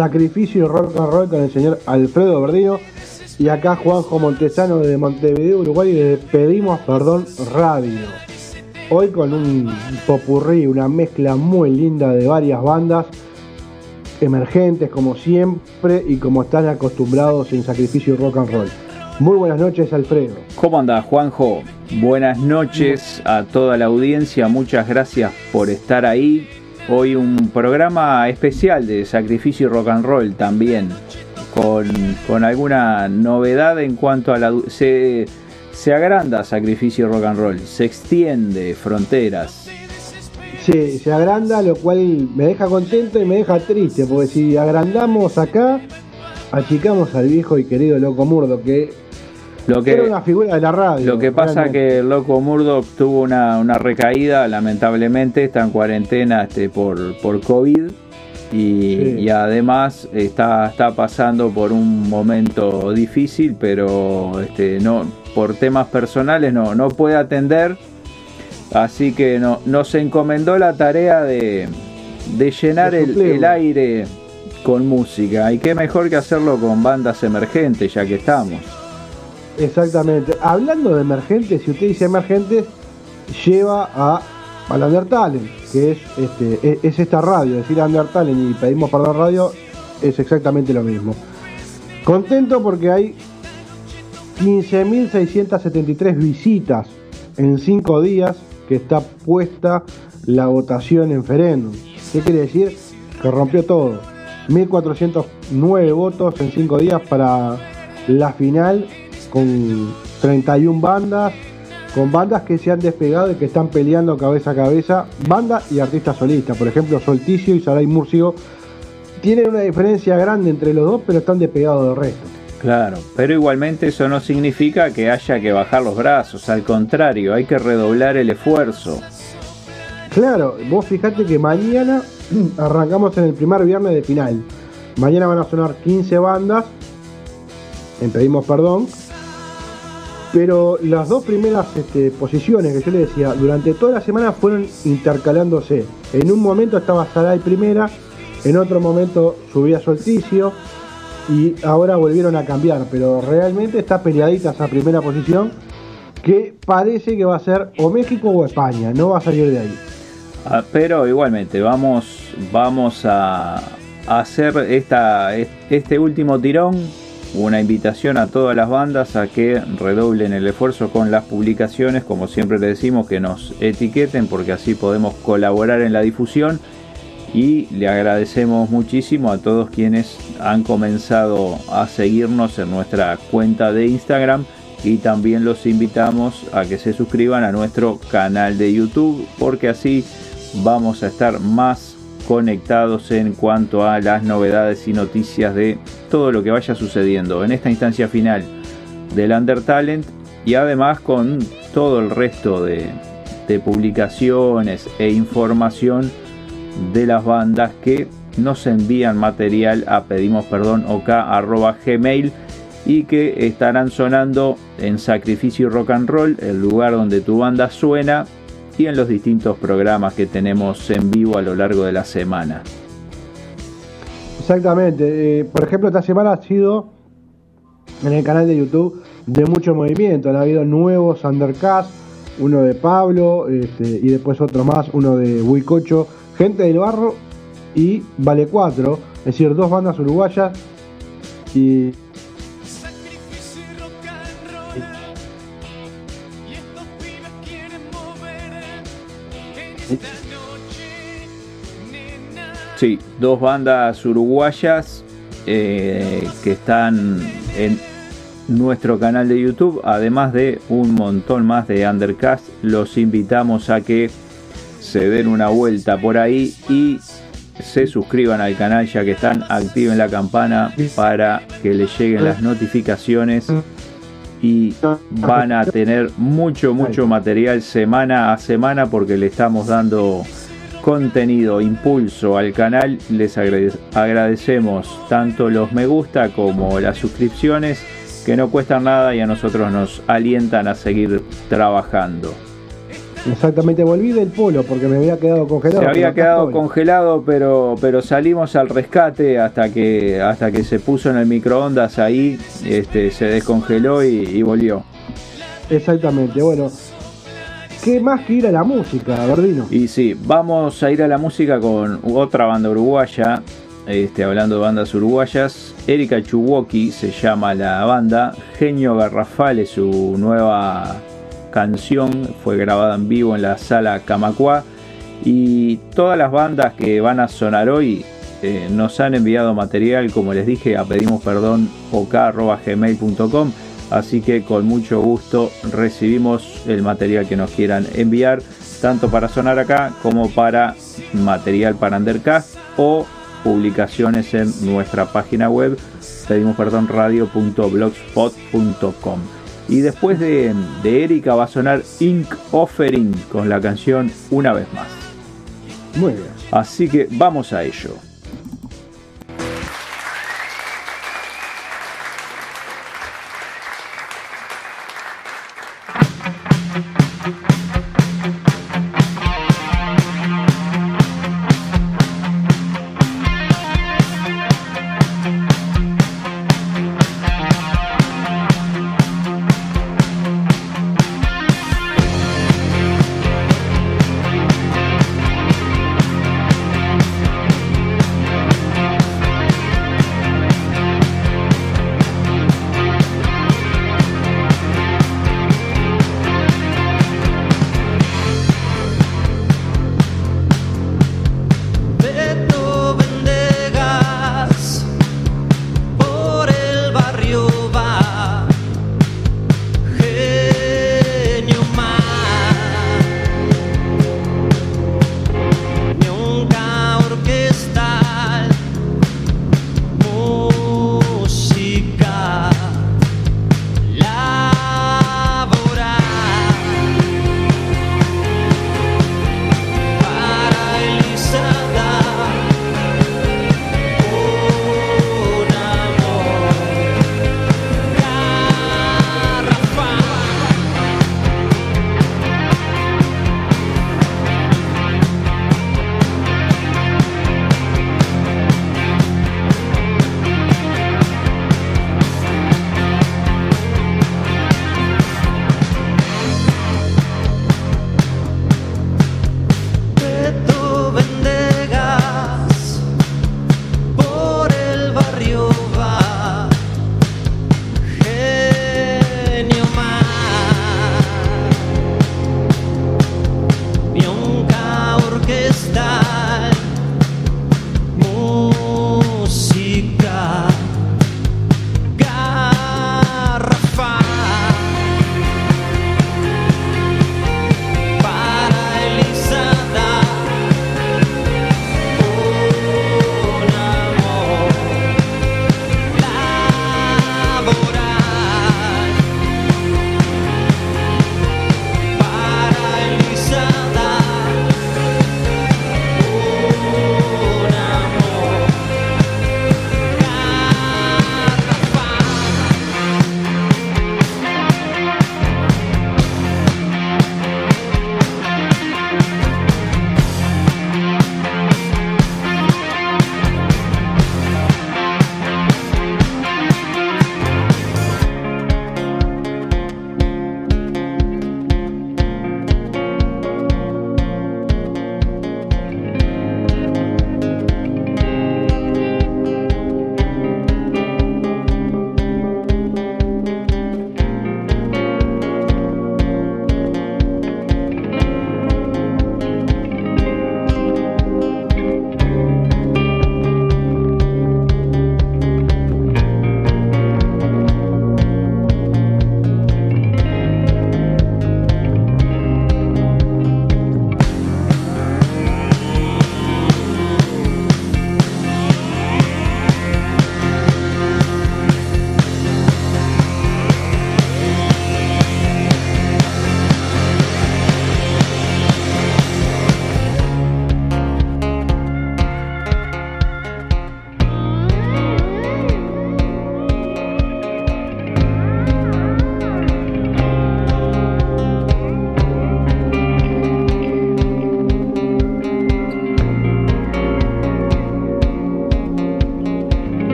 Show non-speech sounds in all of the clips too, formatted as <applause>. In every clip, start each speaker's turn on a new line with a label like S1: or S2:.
S1: Sacrificio y Rock and Roll
S2: con el señor Alfredo Verdino. Y acá Juanjo Montesano de Montevideo, Uruguay, de Pedimos Perdón Radio. Hoy con un popurrí, una mezcla muy linda de varias bandas emergentes como siempre y como están acostumbrados en Sacrificio y Rock and Roll. Muy buenas noches, Alfredo.
S3: ¿Cómo andás, Juanjo? Buenas noches a toda la audiencia, muchas gracias por estar ahí. Hoy un programa especial de Sacrificio y Rock and Roll también, con, con alguna novedad en cuanto a la... Se, se agranda Sacrificio y Rock and Roll, se extiende fronteras.
S2: Sí, se agranda, lo cual me deja contento y me deja triste, porque si agrandamos acá, achicamos al viejo y querido Loco Murdo, que,
S3: Lo
S2: era
S3: que,
S2: una figura de la radio.
S3: Lo que pasa
S2: realmente.
S3: que el loco Murdoch tuvo una, una recaída, lamentablemente está en cuarentena este, por, por COVID y,
S2: Sí.
S3: y además está, está pasando por un momento difícil, pero este, no, por temas personales no, no puede atender, así que no, nos encomendó la tarea de, de llenar el, el aire con música y qué mejor que hacerlo con bandas emergentes ya que estamos.
S2: Exactamente. Hablando de emergentes, si usted dice emergentes, lleva a, al Undertale, que es, este, es, es esta radio. Decir Undertale y pedimos perdón radio es exactamente lo mismo. Contento porque hay 15.673 visitas en 5 días que está puesta la votación en Ferendum. ¿Qué quiere decir? Que rompió todo. 1.409 votos en 5 días para la final con 31 bandas, con bandas que se han despegado y que están peleando cabeza a cabeza, banda y artistas solistas. Por ejemplo, Solticio y Saray Murcio tienen una diferencia grande entre los dos, pero están despegados del resto.
S3: Claro, pero igualmente eso no significa que haya que bajar los brazos, al contrario, hay que redoblar el esfuerzo.
S2: Claro, vos fijate que mañana <clears throat> arrancamos en el primer viernes de final. Mañana van a sonar 15 bandas, en pedimos perdón, pero las dos primeras este, posiciones que yo le decía, durante toda la semana fueron intercalándose. En un momento estaba Saray primera, en otro momento subía Solticio y ahora volvieron a cambiar, pero realmente está peleadita esa primera posición que parece que va a ser o México o España, no va a salir de ahí.
S3: Ah, Pero igualmente, vamos, vamos a hacer esta, este último tirón, una invitación a todas las bandas a que redoblen el esfuerzo con las publicaciones, como siempre le decimos, que nos etiqueten porque así podemos colaborar en la difusión. Y le agradecemos muchísimo a todos quienes han comenzado a seguirnos en nuestra cuenta de Instagram. Y también los invitamos a que se suscriban a nuestro canal de YouTube porque así vamos a estar más conectados en cuanto a las novedades y noticias de todo lo que vaya sucediendo en esta instancia final del Under Talent y además con todo el resto de, de publicaciones e información de las bandas que nos envían material a pedimos perdón gmail y que estarán sonando en Sacrificio Rock and Roll, el lugar donde tu banda suena, y en los distintos programas que tenemos en vivo a lo largo de la semana.
S2: Exactamente. Eh, por ejemplo, esta semana ha sido en el canal de YouTube de mucho movimiento. Ha habido nuevos undercasts, uno de Pablo este, y después otro más, uno de Huicocho, Gente del Barro y Vale 4, es decir, dos bandas uruguayas y
S3: Sí, dos bandas uruguayas eh, que están en nuestro canal de YouTube, además de un montón más de Undercast. Los invitamos a que se den una vuelta por ahí y se suscriban al canal ya que están, activen la campana para que les lleguen las notificaciones y van a tener mucho, mucho material semana a semana porque le estamos dando contenido, impulso al canal. Les agrade- agradecemos tanto los me gusta como las suscripciones que no cuestan nada y a nosotros nos alientan a seguir trabajando.
S2: Exactamente volví del polo porque me había quedado congelado.
S3: Se había quedado
S2: estoy.
S3: congelado, pero, pero salimos al rescate hasta que, hasta que se puso en el microondas ahí, este, se descongeló y, y volvió.
S2: Exactamente, bueno. ¿Qué más que ir a la música, Gordino?
S3: Y sí, vamos a ir a la música con otra banda uruguaya, este, hablando de bandas uruguayas. Erika Chuwoki se llama la banda, Genio Garrafal es su nueva canción, fue grabada en vivo en la sala Camacuá. Y todas las bandas que van a sonar hoy eh, nos han enviado material, como les dije, a pedimos perdón ok.gmail.com. Así que con mucho gusto recibimos el material que nos quieran enviar, tanto para sonar acá como para material para Undercast o publicaciones en nuestra página web pedimos perdón radio.blogspot.com. Y después de, de Erika va a sonar Ink Offering con la canción Una vez más.
S2: Muy bien.
S3: Así que vamos a ello.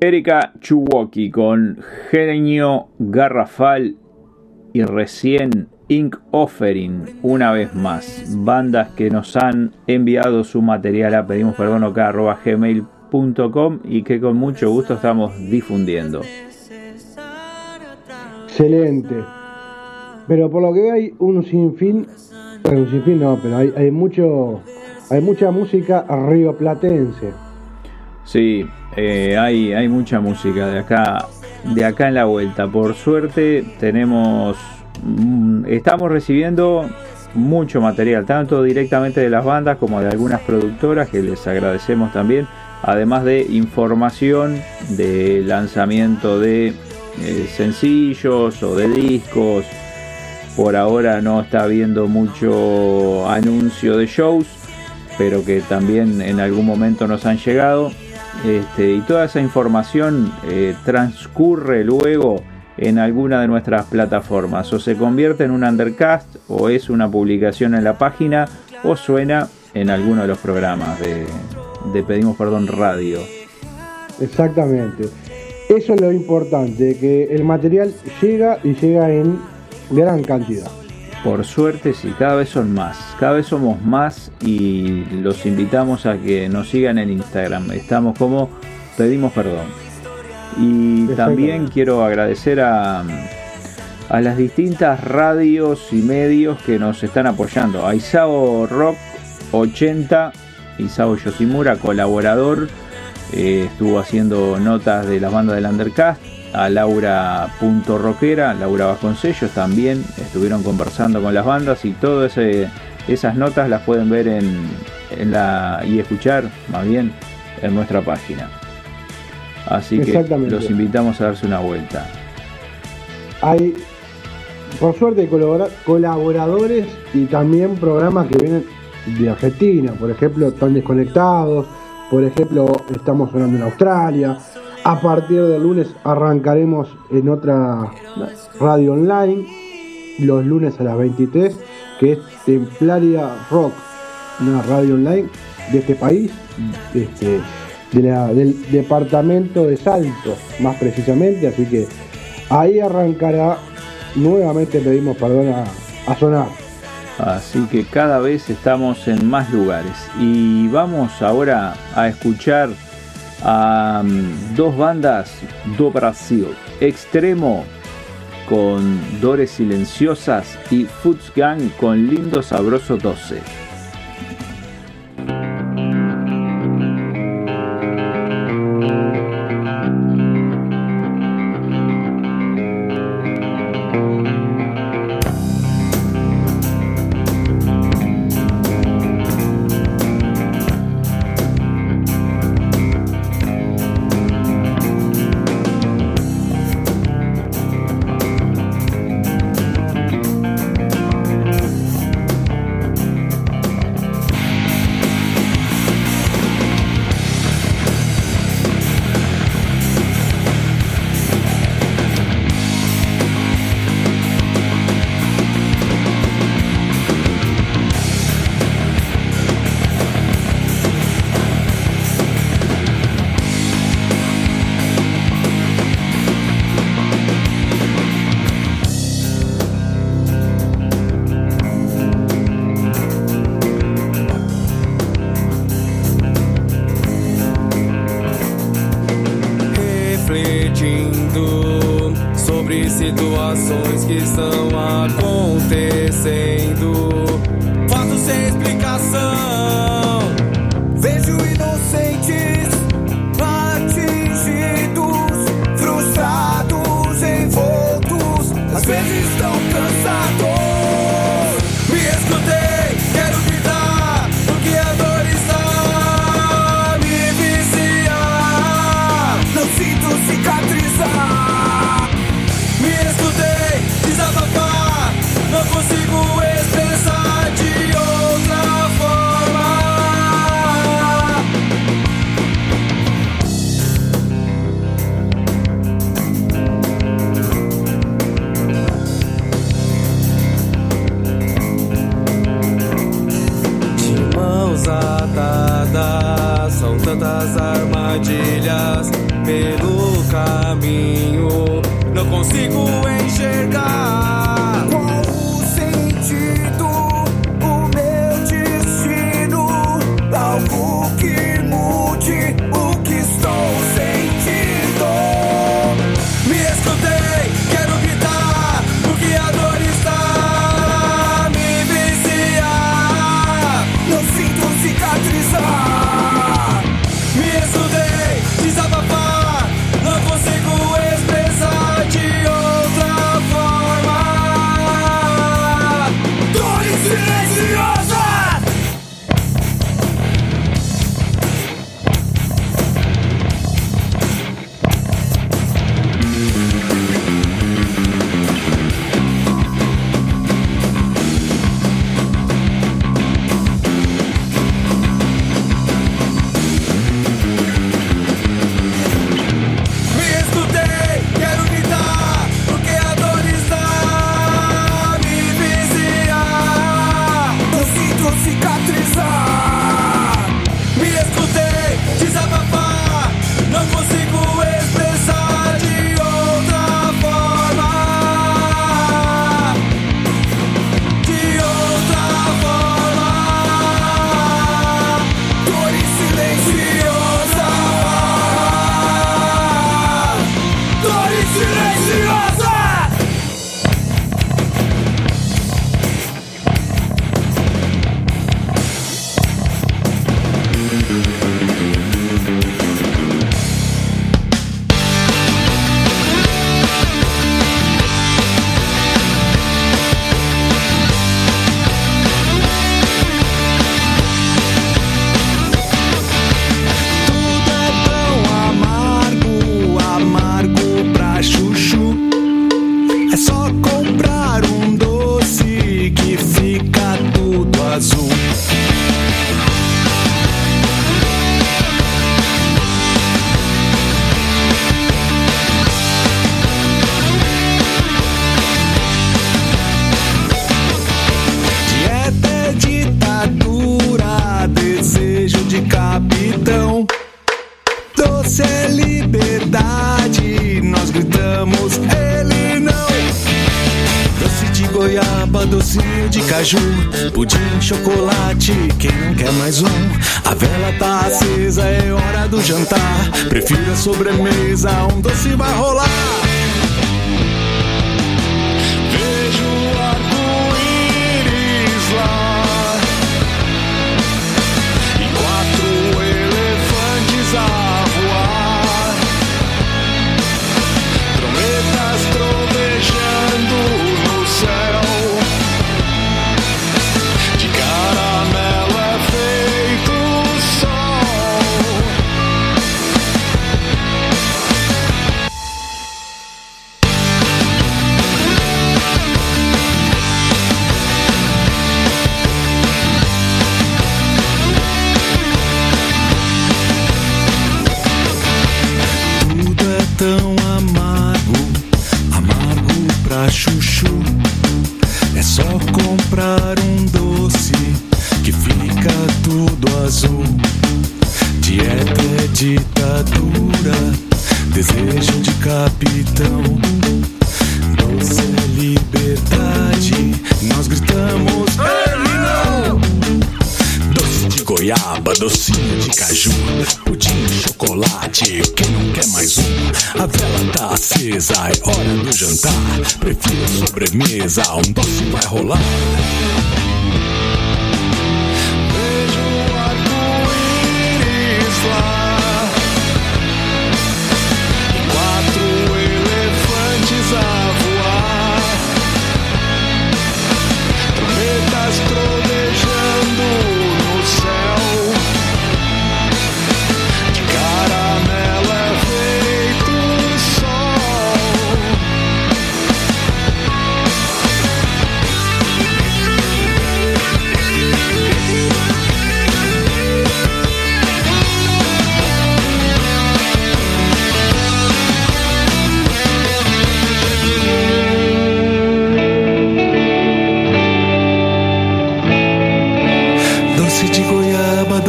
S3: Erika Chuwoki con Genio Garrafal y recién Ink Offering una vez más. Bandas que nos han enviado su material a pedimos perdón gmail.com y que con mucho gusto estamos difundiendo.
S2: Excelente. Pero por lo que veo hay un sinfín, un sinfín no, pero hay, hay mucho, hay mucha música rioplatense.
S3: Sí, eh, hay, hay mucha música de acá, de acá en la vuelta. Por suerte tenemos, mm, estamos recibiendo mucho material, tanto directamente de las bandas como de algunas productoras que les agradecemos también, además de información de lanzamiento de eh, sencillos o de discos. Por ahora no está habiendo mucho anuncio de shows, pero que también en algún momento nos han llegado. Este, y toda esa información eh, transcurre luego en alguna de nuestras plataformas. O se convierte en un undercast, o es una publicación en la página, o suena en alguno de los programas de, de Pedimos Perdón Radio.
S2: Exactamente. Eso es lo importante, que el material llega y llega en gran cantidad.
S3: Por suerte sí, cada vez son más, cada vez somos más y los invitamos a que nos sigan en Instagram. Estamos como pedimos perdón. Y también quiero agradecer a, a las distintas radios y medios que nos están apoyando. A Isao Rock 80, Isao Yoshimura, colaborador, eh, estuvo haciendo notas de las bandas del Undercast. A Laura Punto Roquera, Laura Vasconcellos también estuvieron conversando con las bandas y todas esas notas las pueden ver en, en la y escuchar más bien en nuestra página.
S1: Así que los invitamos a darse una vuelta.
S2: Hay, por suerte, colabora- colaboradores y también programas que vienen de Argentina. Por ejemplo, están desconectados. Por ejemplo, estamos sonando en Australia. A partir del lunes arrancaremos en otra radio online, los lunes a las 23, que es Templaria Rock, una radio online de este país, este, del departamento de Salto, más precisamente. Así que ahí arrancará, nuevamente pedimos perdón a sonar.
S1: Así que cada vez estamos en más lugares. Y vamos ahora a escuchar dos bandas do Brasil. Extremo con Dores Silenciosas y Foots Gang con Lindo Sabroso 12.
S4: Quem não quer mais um? A vela tá acesa, é hora do jantar. Prefiro a sobremesa, um doce vai rolar. Rolar.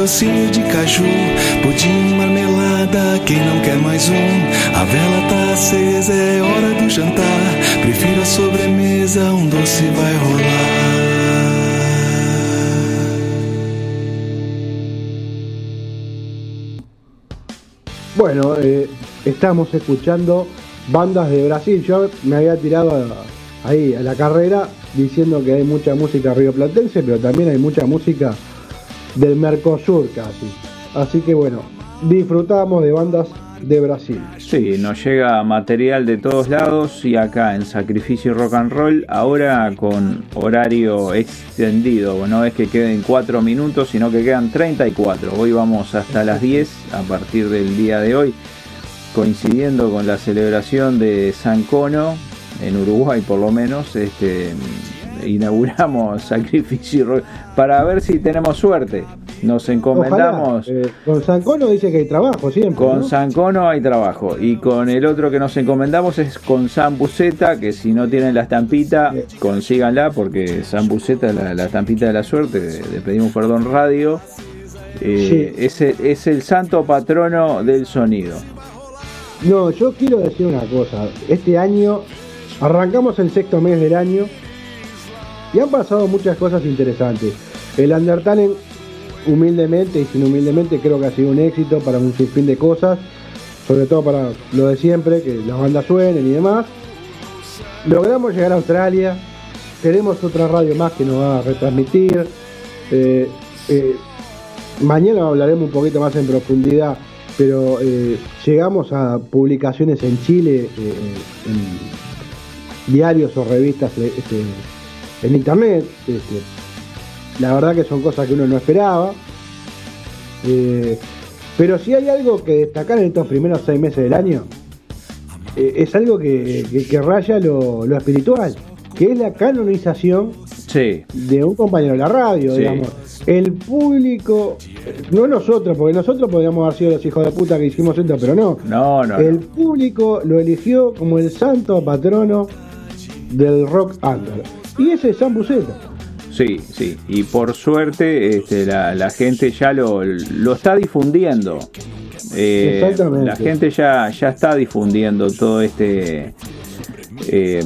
S4: Docinho de caju, pudim, marmelada, quem não quer mais um? A vela tá acesa, é hora do jantar. Prefiro a sobremesa, um doce vai rolar.
S2: Bueno, eh, estamos escuchando bandas de Brasil. Yo me había tirado ahí a la carrera diciendo que hay mucha música rioplatense, pero también hay mucha música del Mercosur casi. Así que bueno, disfrutamos de bandas de Brasil.
S3: Sí, nos llega material de todos lados y acá en Sacrificio Rock and Roll, ahora con horario extendido. No es que queden 4 minutos, sino que quedan 34. Hoy vamos hasta las 10 a partir del día de hoy, coincidiendo con la celebración de San Cono, en Uruguay por lo menos. Este, inauguramos <laughs> Sacrificio Rock para ver si tenemos suerte. Nos encomendamos.
S2: Ojalá, eh, con Sancono dice que hay trabajo siempre.
S3: Con
S2: ¿no?
S3: San Cono hay trabajo. Y con el otro que nos encomendamos es con San Buceta, que si no tienen la estampita, consíganla, porque San Buceta, la, la estampita de la suerte, le pedimos perdón radio, eh, es, el, es el santo patrono del sonido.
S2: No, yo quiero decir una cosa. Este año arrancamos el sexto mes del año y han pasado muchas cosas interesantes. El Undertale, humildemente y sin humildemente, creo que ha sido un éxito para un sinfín de cosas, sobre todo para lo de siempre, que las bandas suenen y demás. Logramos llegar a Australia, tenemos otra radio más que nos va a retransmitir. Eh, eh, mañana hablaremos un poquito más en profundidad, pero eh, llegamos a publicaciones en Chile, en diarios o revistas este, en internet. este, la verdad que son cosas que uno no esperaba. Eh, pero si hay algo que destacar en estos primeros seis meses del año, eh, es algo que, que- que raya lo, lo espiritual, que es la canonización
S3: Sí,
S2: de un compañero de la radio,
S3: Sí.
S2: digamos. El público, no nosotros, porque nosotros podríamos haber sido los hijos de puta que hicimos esto, pero no.
S3: no, no.
S2: El público lo eligió como el santo patrono del rock under. Y ese es San Buceta.
S3: Sí, sí. Y por suerte este, la, la gente ya lo, lo está difundiendo. Eh,
S2: Exactamente.
S3: la gente ya, ya está difundiendo todo este. eh,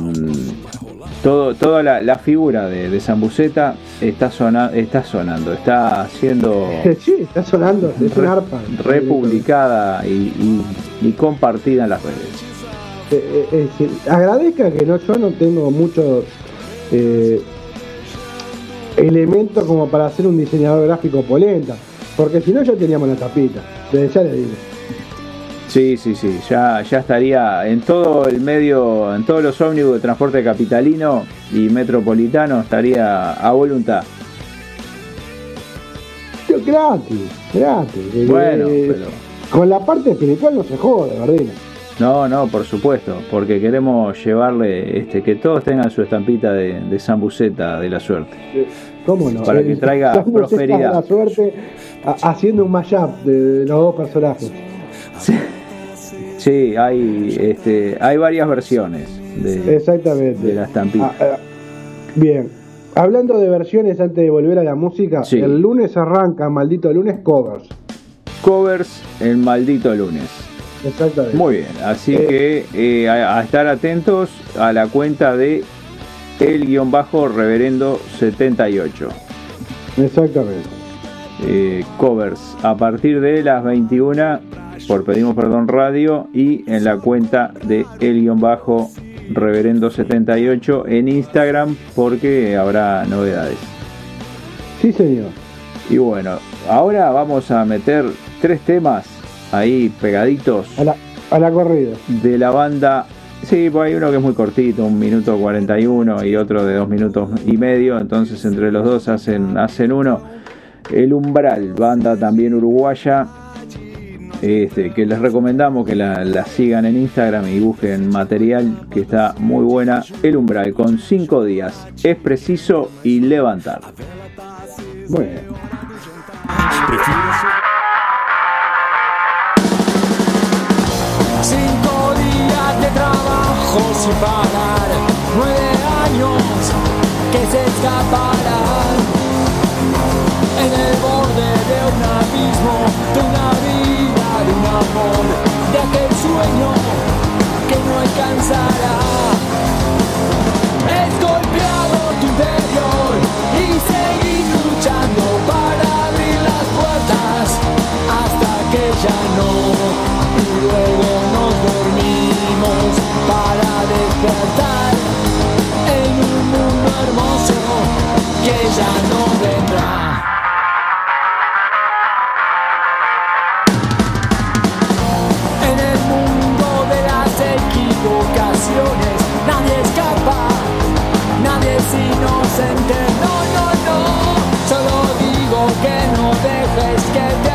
S3: todo, toda la, la figura de, de Zambuceta está, sona- está sonando, está siendo <laughs>
S2: Sí, está sonando, es un arpa.
S3: republicada y, y- y compartida en las redes.
S2: Eh, eh, agradezca que no, yo no tengo muchos eh, elementos como para ser un diseñador gráfico polenta, porque si no ya teníamos la tapita, desde ya le digo.
S3: Sí, sí, sí, ya, ya estaría en todo el medio, en todos los ómnibus de transporte capitalino y metropolitano, estaría a voluntad.
S2: Yo, gratis, gratis.
S3: Bueno,
S2: eh,
S3: pero-
S2: Con la parte espiritual no se jode, Gardena.
S3: No, no, por supuesto, porque queremos llevarle este, que todos tengan su estampita de, de Zambuceta de la suerte.
S2: ¿Cómo no?
S3: Para que traiga prosperidad.
S2: La suerte ha- haciendo un mashup de, de los dos personajes.
S3: Sí, hay, este, hay varias versiones de,
S2: Exactamente.
S3: de la estampita.
S2: Ah, ah, bien. Hablando de versiones antes de volver a la música,
S3: Sí.
S2: el lunes arranca, maldito lunes, covers.
S3: Covers el maldito lunes.
S2: Exactamente.
S3: Muy bien, así
S2: Eh,
S3: que eh, a, a estar atentos a la cuenta de el guion bajo reverendo 78.
S2: Exactamente.
S3: Eh, covers a partir de las 21 por pedimos perdón radio y en la cuenta de el guion bajo reverendo 78 en Instagram porque habrá novedades.
S2: Sí, señor.
S3: Y bueno, ahora vamos a meter tres temas ahí pegaditos
S2: A la, a la corrida.
S3: de la banda. Sí, pues hay uno que es muy cortito, un minuto 41 y otro de dos minutos y medio, entonces entre los dos hacen, hacen uno. El Umbral, banda también uruguaya, este, que les recomendamos que la, la sigan en Instagram y busquen material que está muy buena. El Umbral con cinco días, es preciso y levantar.
S2: Bueno.
S5: Trabajo sin parar, nueve años que se escaparán en el borde de un abismo, de una vida, de un amor, de aquel sueño que no alcanzará. Es golpeado tu interior y seguir luchando para abrir las puertas hasta que ya no. Y luego nos dormimos en un mundo hermoso que ya no vendrá. En el mundo de las equivocaciones nadie escapa, nadie es inocente. No, no, no. Solo digo que no dejes que te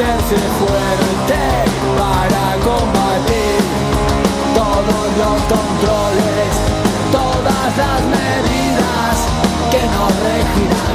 S5: hacerse fuerte para combatir todos los controles, todas las medidas que nos regirán.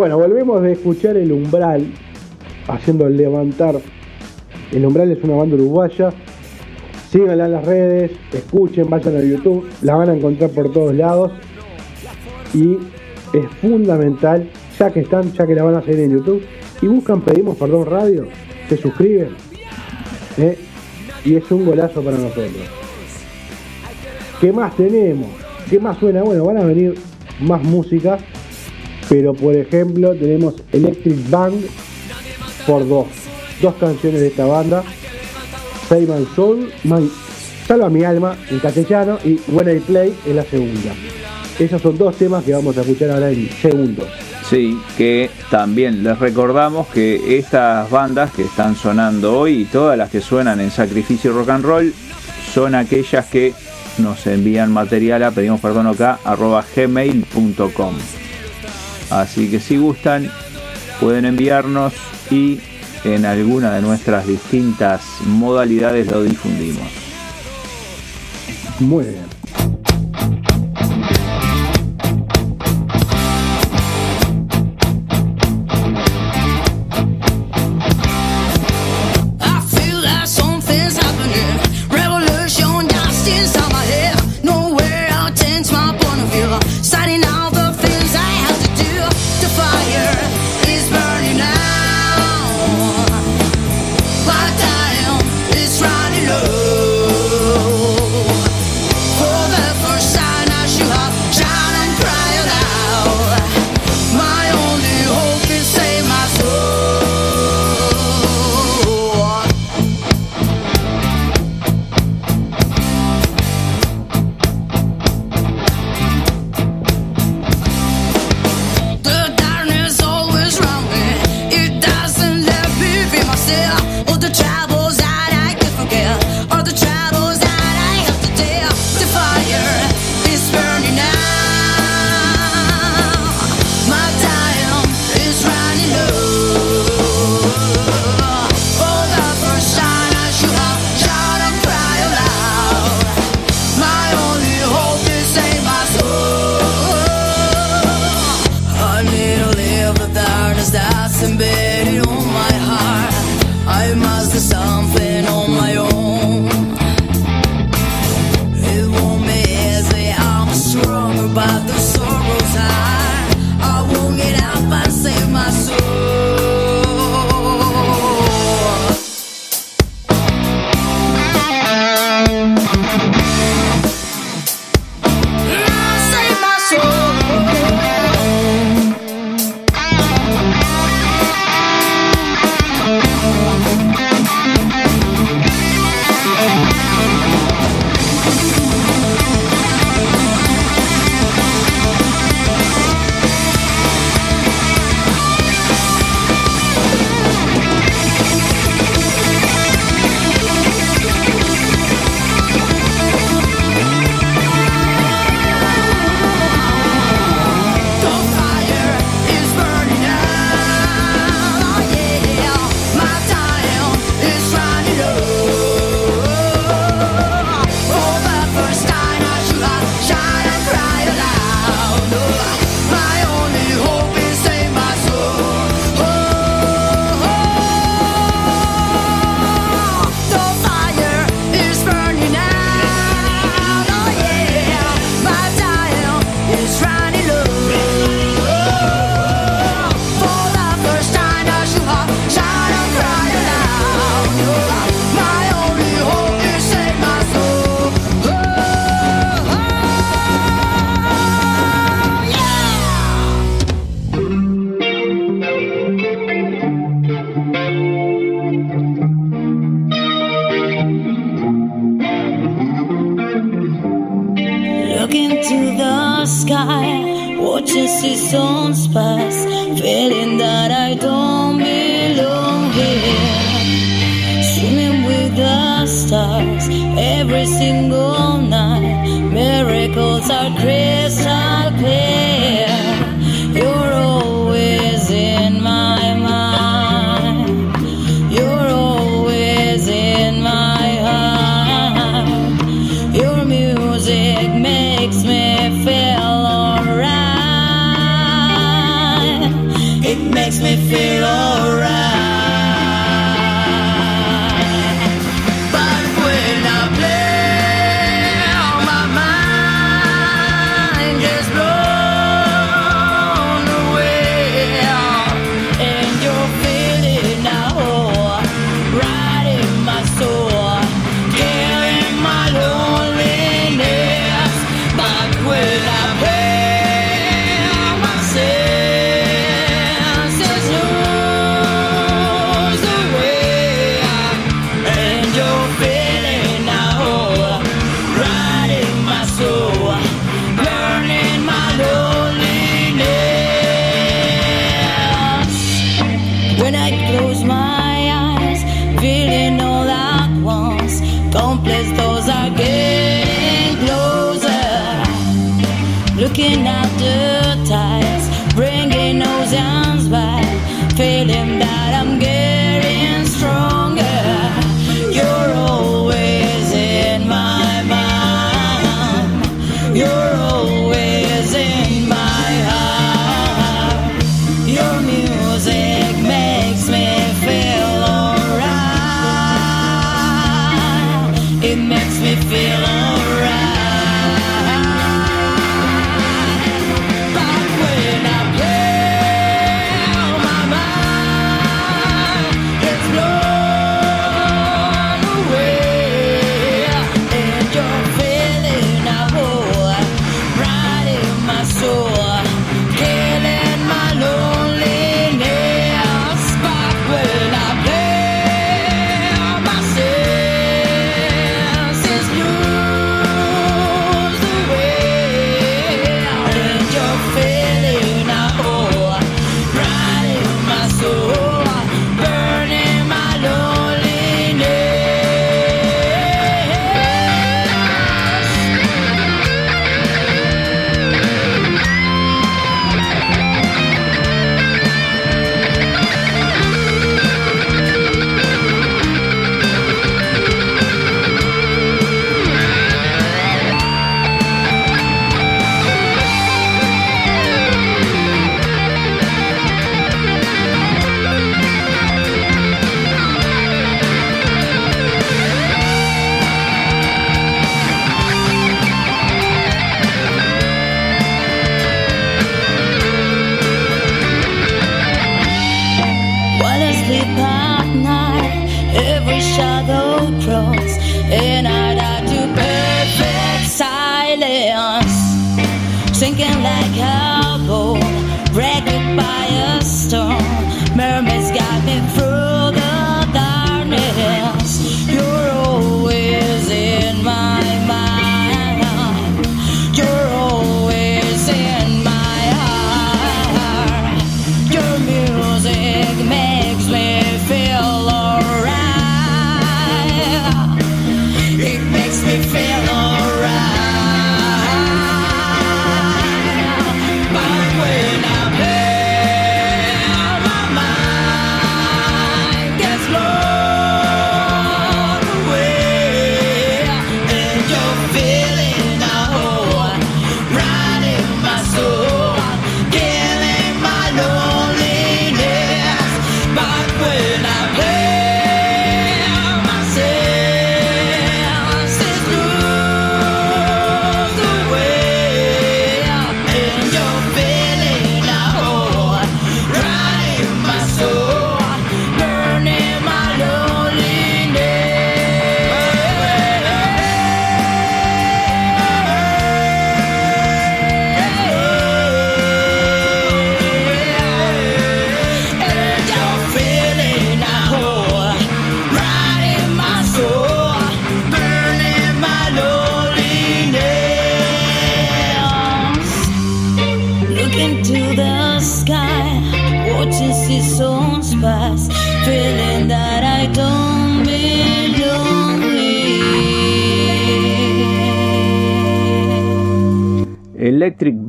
S2: Bueno, volvemos de escuchar El Umbral, haciendo levantar. El Umbral es una banda uruguaya. Síganla en las redes, escuchen, vayan a YouTube, la van a encontrar por todos lados. Y es fundamental, ya que están, ya que la van a seguir en YouTube, y buscan Pedimos Perdón Radio, se suscriben. ¿eh? Y es un golazo para nosotros. ¿Qué más tenemos? ¿Qué más suena? Bueno, van a venir más música. Pero por ejemplo tenemos Electric Band por dos. Dos canciones de esta banda. Save My Soul, My- Salva mi alma en castellano y When I Play en la segunda. Esos son dos temas que vamos a escuchar ahora en segundos.
S3: Sí, que también les recordamos que estas bandas que están sonando hoy y todas las que suenan en Sacrificio Rock and Roll son aquellas que nos envían material a pedimos perdón acá arroba gmail.com. Así que si gustan pueden enviarnos y en alguna de nuestras distintas modalidades lo difundimos.
S2: Muy bien.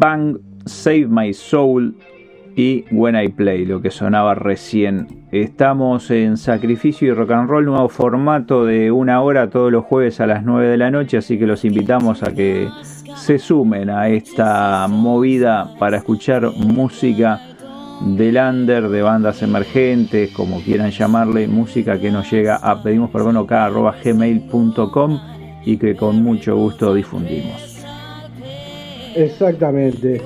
S3: Bang, Save My Soul y When I Play, lo que sonaba recién. Estamos en Sacrificio y Rock and Roll, nuevo formato de una hora todos los jueves a las 9 de la noche, así que los invitamos a que se sumen a esta movida para escuchar música del under, de bandas emergentes, como quieran llamarle, música que nos llega a pedimos perdón gmail.com y que con mucho gusto difundimos.
S2: Exactamente.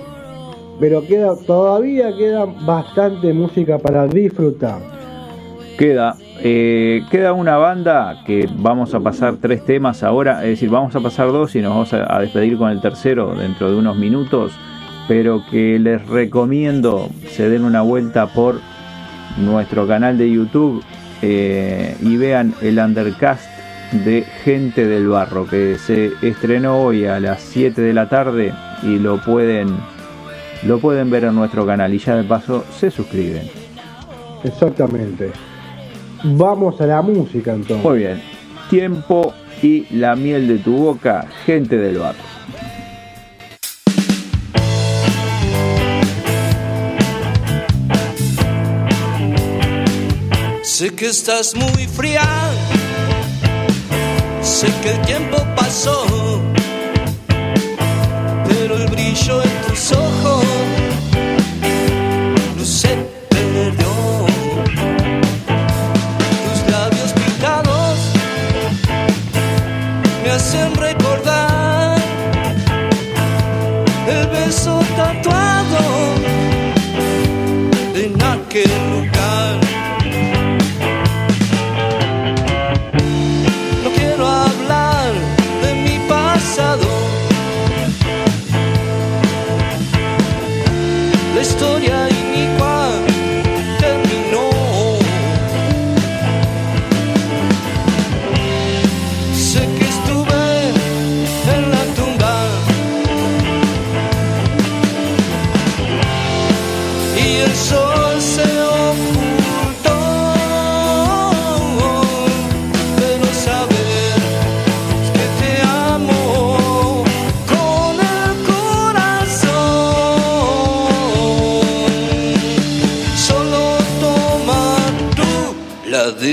S2: Pero queda, todavía queda bastante música para disfrutar.
S3: Queda, eh, queda una banda que vamos a pasar tres temas ahora, es decir, vamos a pasar dos y nos vamos a, despedir con el tercero dentro de unos minutos, pero que les recomiendo se den una vuelta por nuestro canal de YouTube eh, y vean el undercast de Gente del Barro que se estrenó hoy a las 7 de la tarde y lo pueden lo pueden ver en nuestro canal y ya de paso se suscriben.
S2: Exactamente. Vamos a la música entonces.
S3: Muy bien. Tiempo y la miel de tu boca, gente del barro.
S1: Sé que estás muy fría, sé que el tiempo pasó, pero el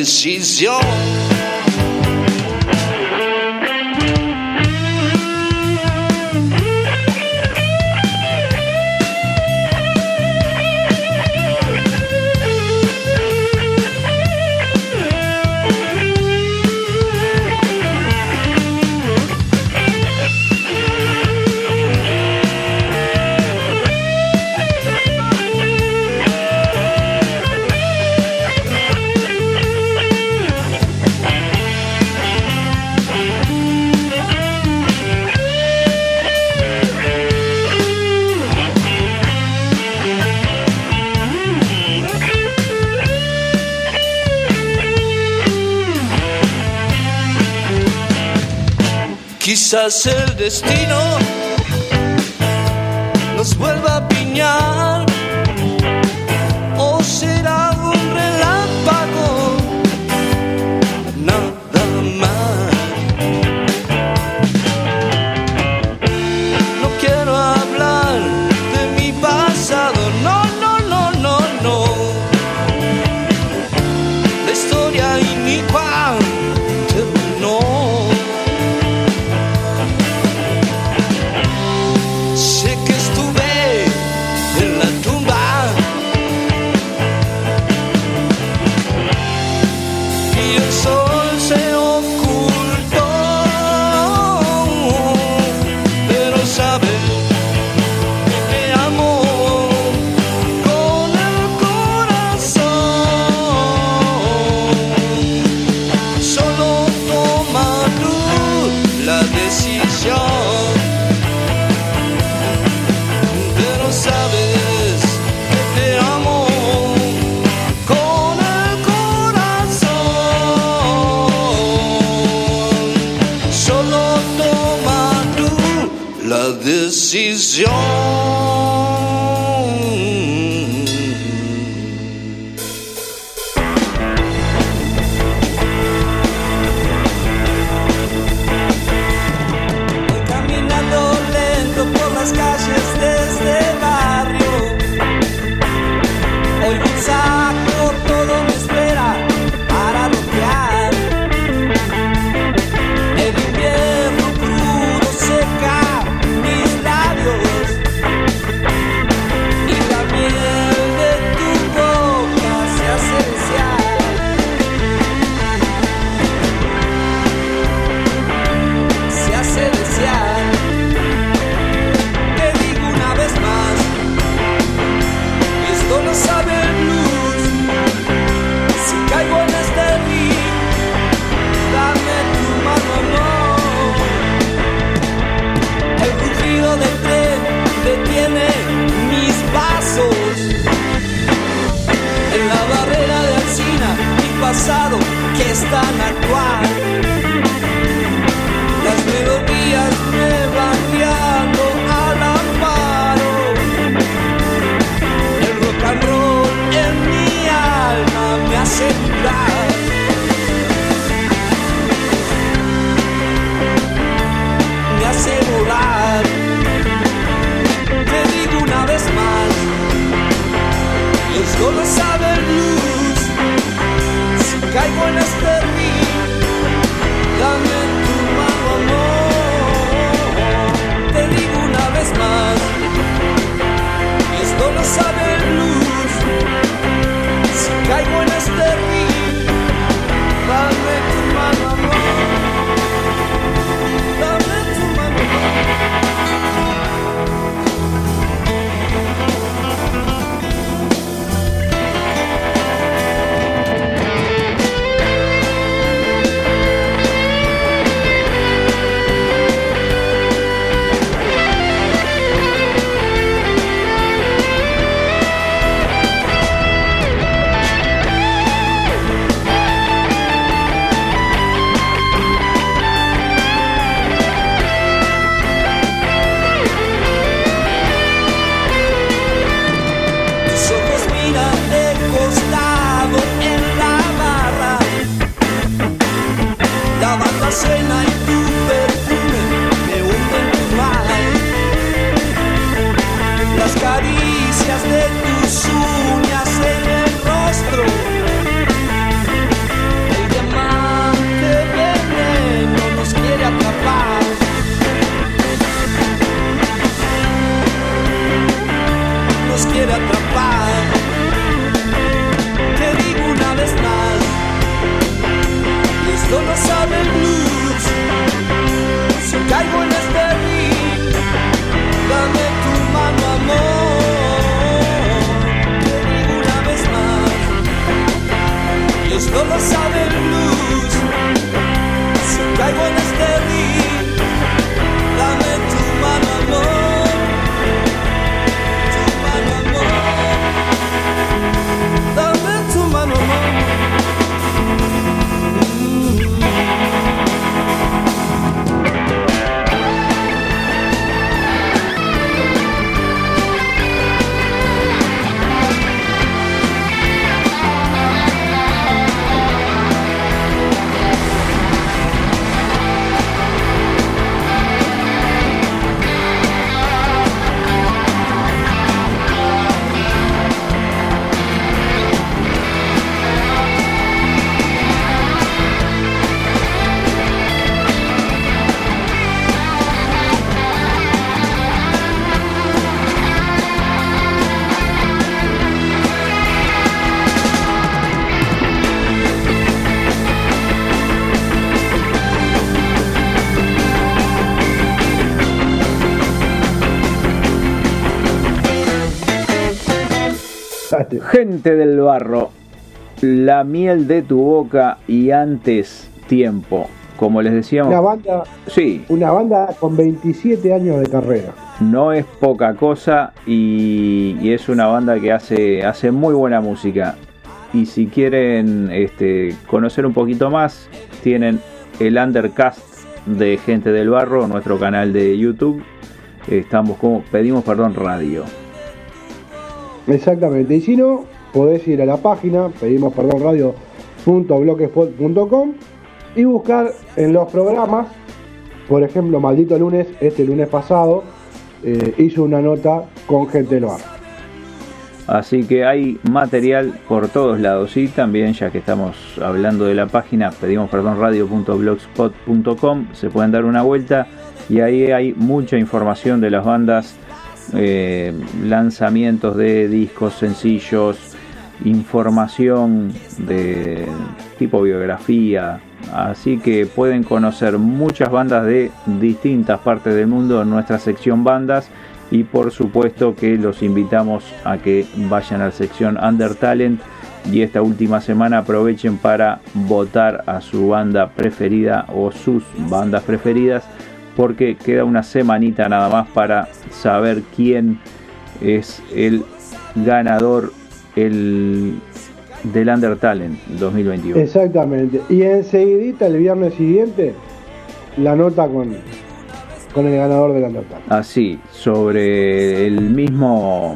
S1: decisión. Quizás el destino
S3: Gente del barro, la miel de tu boca y antes tiempo. Como les decíamos,
S2: Una banda,
S3: sí,
S2: una banda con 27 años de carrera.
S3: no es poca cosa y, y es una banda que hace, hace muy buena música. Y si quieren este, conocer un poquito más, tienen el Undercast de Gente del Barro, nuestro canal de YouTube. Estamos como pedimos perdón radio.
S2: Exactamente. Y si no, podés ir a la página, pedimos perdón radio.blogspot.com y buscar en los programas, por ejemplo, Maldito Lunes, este lunes pasado, eh, hizo una nota con gente bar.
S3: Así que hay material por todos lados y también ya que estamos hablando de la página pedimos perdón radio.blogspot.com se pueden dar una vuelta y ahí hay mucha información de las bandas, eh, lanzamientos de discos sencillos, información de tipo biografía, así que pueden conocer muchas bandas de distintas partes del mundo en nuestra sección bandas. Y por supuesto que los invitamos a que vayan a la sección Under Talent y esta última semana aprovechen para votar a su banda preferida o sus bandas preferidas porque queda una semanita nada más para saber quién es el ganador el, del Under Talent 2021.
S2: Exactamente. Y enseguidita, el viernes siguiente, la nota con, con el ganador del Undertale.
S3: Así, sobre el mismo,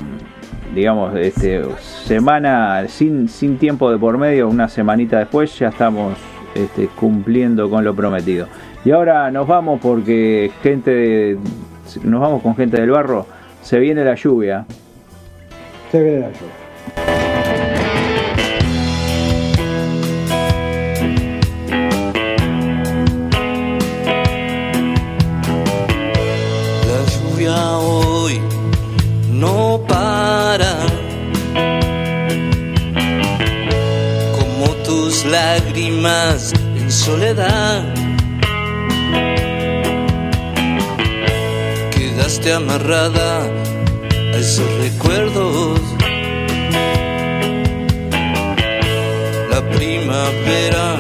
S3: digamos, este, semana sin, sin tiempo de por medio, una semanita después, ya estamos este, cumpliendo con lo prometido. Y ahora nos vamos porque gente, de- nos vamos con gente del barro, se viene la lluvia.
S2: Se viene la lluvia.
S1: La lluvia hoy no para. Como tus lágrimas en soledad. Amarrada a esos recuerdos. La primavera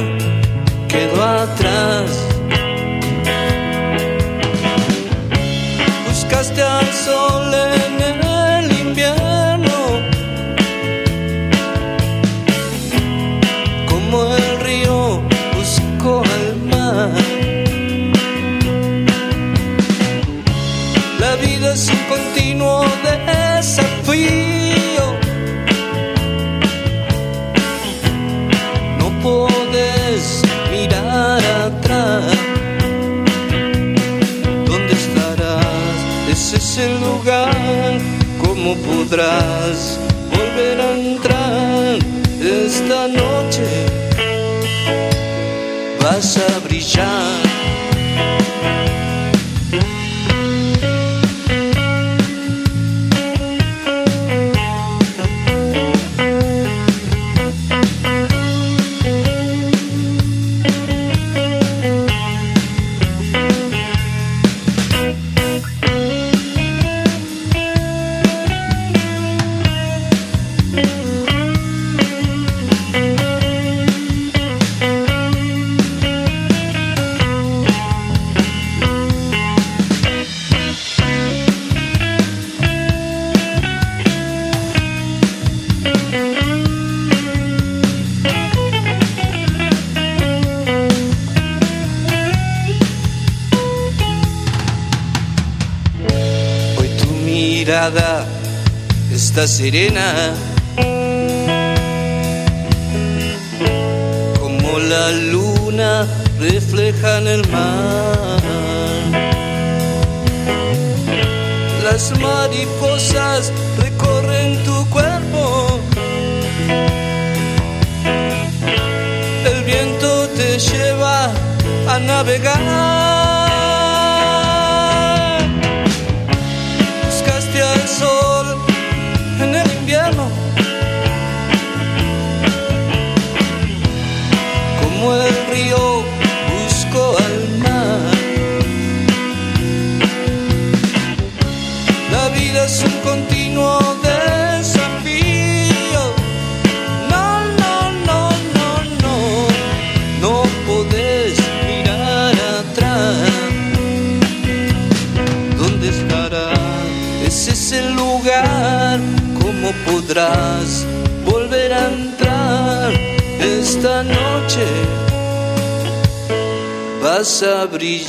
S1: quedó atrás. Buscaste al sol en el desafío. No puedes mirar atrás. ¿Dónde estarás? Ese es el lugar. ¿Cómo podrás volver a entrar esta noche? Vas a brillar. Serena como la luna refleja en el mar. Las mariposas recorren tu cuerpo. El viento te lleva a navegar. El volver a entrar esta noche? Vas a brillar.